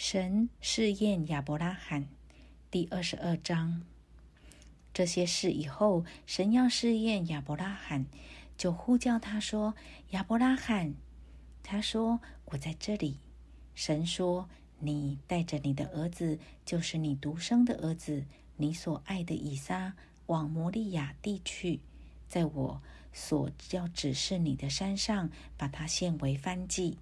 神试验亚伯拉罕，第二十二章。这些事以后，神要试验亚伯拉罕，就呼叫他说：“亚伯拉罕。”他说：“我在这里。”神说：“你带着你的儿子，就是你独生的儿子，你所爱的以撒，往摩利亚地去，在我所要指示你的山上，把它献为燔祭。”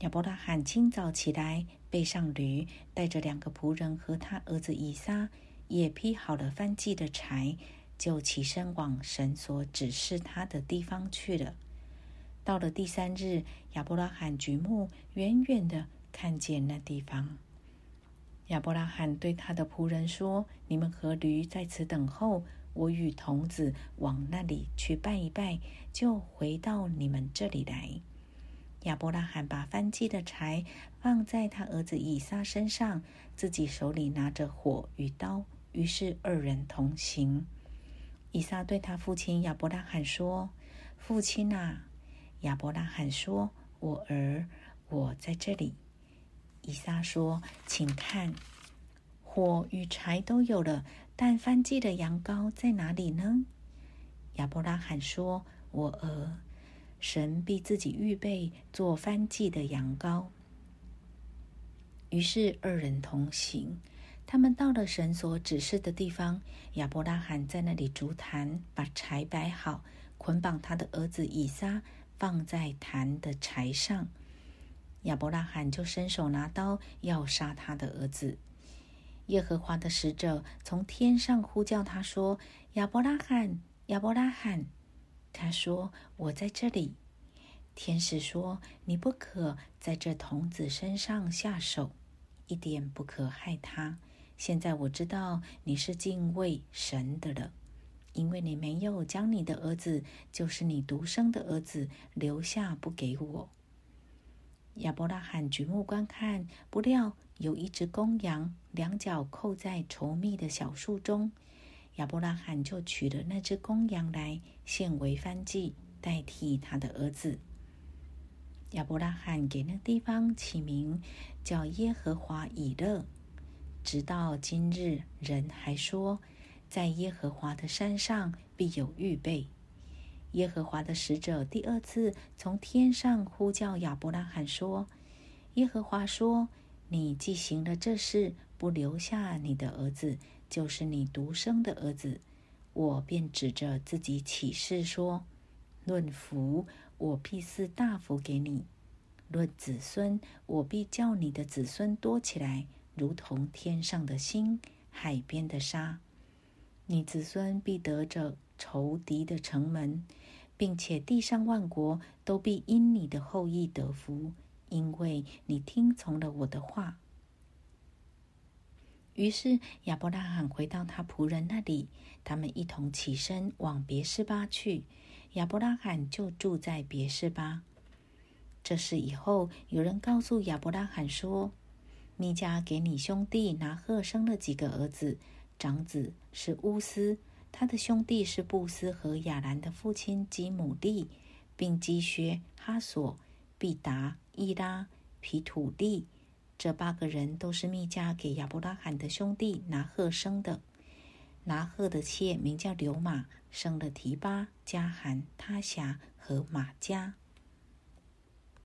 亚伯拉罕清早起来，背上驴，带着两个仆人和他儿子以撒，也劈好了翻祭的柴，就起身往神所指示他的地方去了。到了第三日，亚伯拉罕举目远远的看见那地方。亚伯拉罕对他的仆人说：“你们和驴在此等候，我与童子往那里去拜一拜，就回到你们这里来。”亚伯拉罕把翻祭的柴放在他儿子以撒身上，自己手里拿着火与刀，于是二人同行。以撒对他父亲亚伯拉罕说：“父亲啊！”亚伯拉罕说：“我儿，我在这里。”以撒说：“请看，火与柴都有了，但翻祭的羊羔在哪里呢？”亚伯拉罕说：“我儿。”神必自己预备做翻祭的羊羔。于是二人同行，他们到了神所指示的地方。亚伯拉罕在那里筑坛，把柴摆好，捆绑他的儿子以撒，放在坛的柴上。亚伯拉罕就伸手拿刀要杀他的儿子。耶和华的使者从天上呼叫他说：“亚伯拉罕，亚伯拉罕。”他说：“我在这里。”天使说：“你不可在这童子身上下手，一点不可害他。现在我知道你是敬畏神的了，因为你没有将你的儿子，就是你独生的儿子留下不给我。”亚伯拉罕举目观看，不料有一只公羊，两脚扣在稠密的小树中。亚伯拉罕就取了那只公羊来献为燔祭，代替他的儿子。亚伯拉罕给那地方起名叫耶和华以勒，直到今日，人还说，在耶和华的山上必有预备。耶和华的使者第二次从天上呼叫亚伯拉罕说：“耶和华说，你既行了这事，不留下你的儿子。”就是你独生的儿子，我便指着自己起誓说：论福，我必赐大福给你；论子孙，我必叫你的子孙多起来，如同天上的星、海边的沙。你子孙必得着仇敌的城门，并且地上万国都必因你的后裔得福，因为你听从了我的话。于是亚伯拉罕回到他仆人那里，他们一同起身往别是巴去。亚伯拉罕就住在别是巴。这事以后，有人告诉亚伯拉罕说：“米迦给你兄弟拿鹤生了几个儿子，长子是乌斯，他的兄弟是布斯和亚兰的父亲基姆利，并基薛、哈索、毕达、伊拉、皮土利。”这八个人都是密加给亚伯拉罕的兄弟拿赫生的。拿赫的妾名叫刘玛，生了提巴、迦罕、他辖和马加。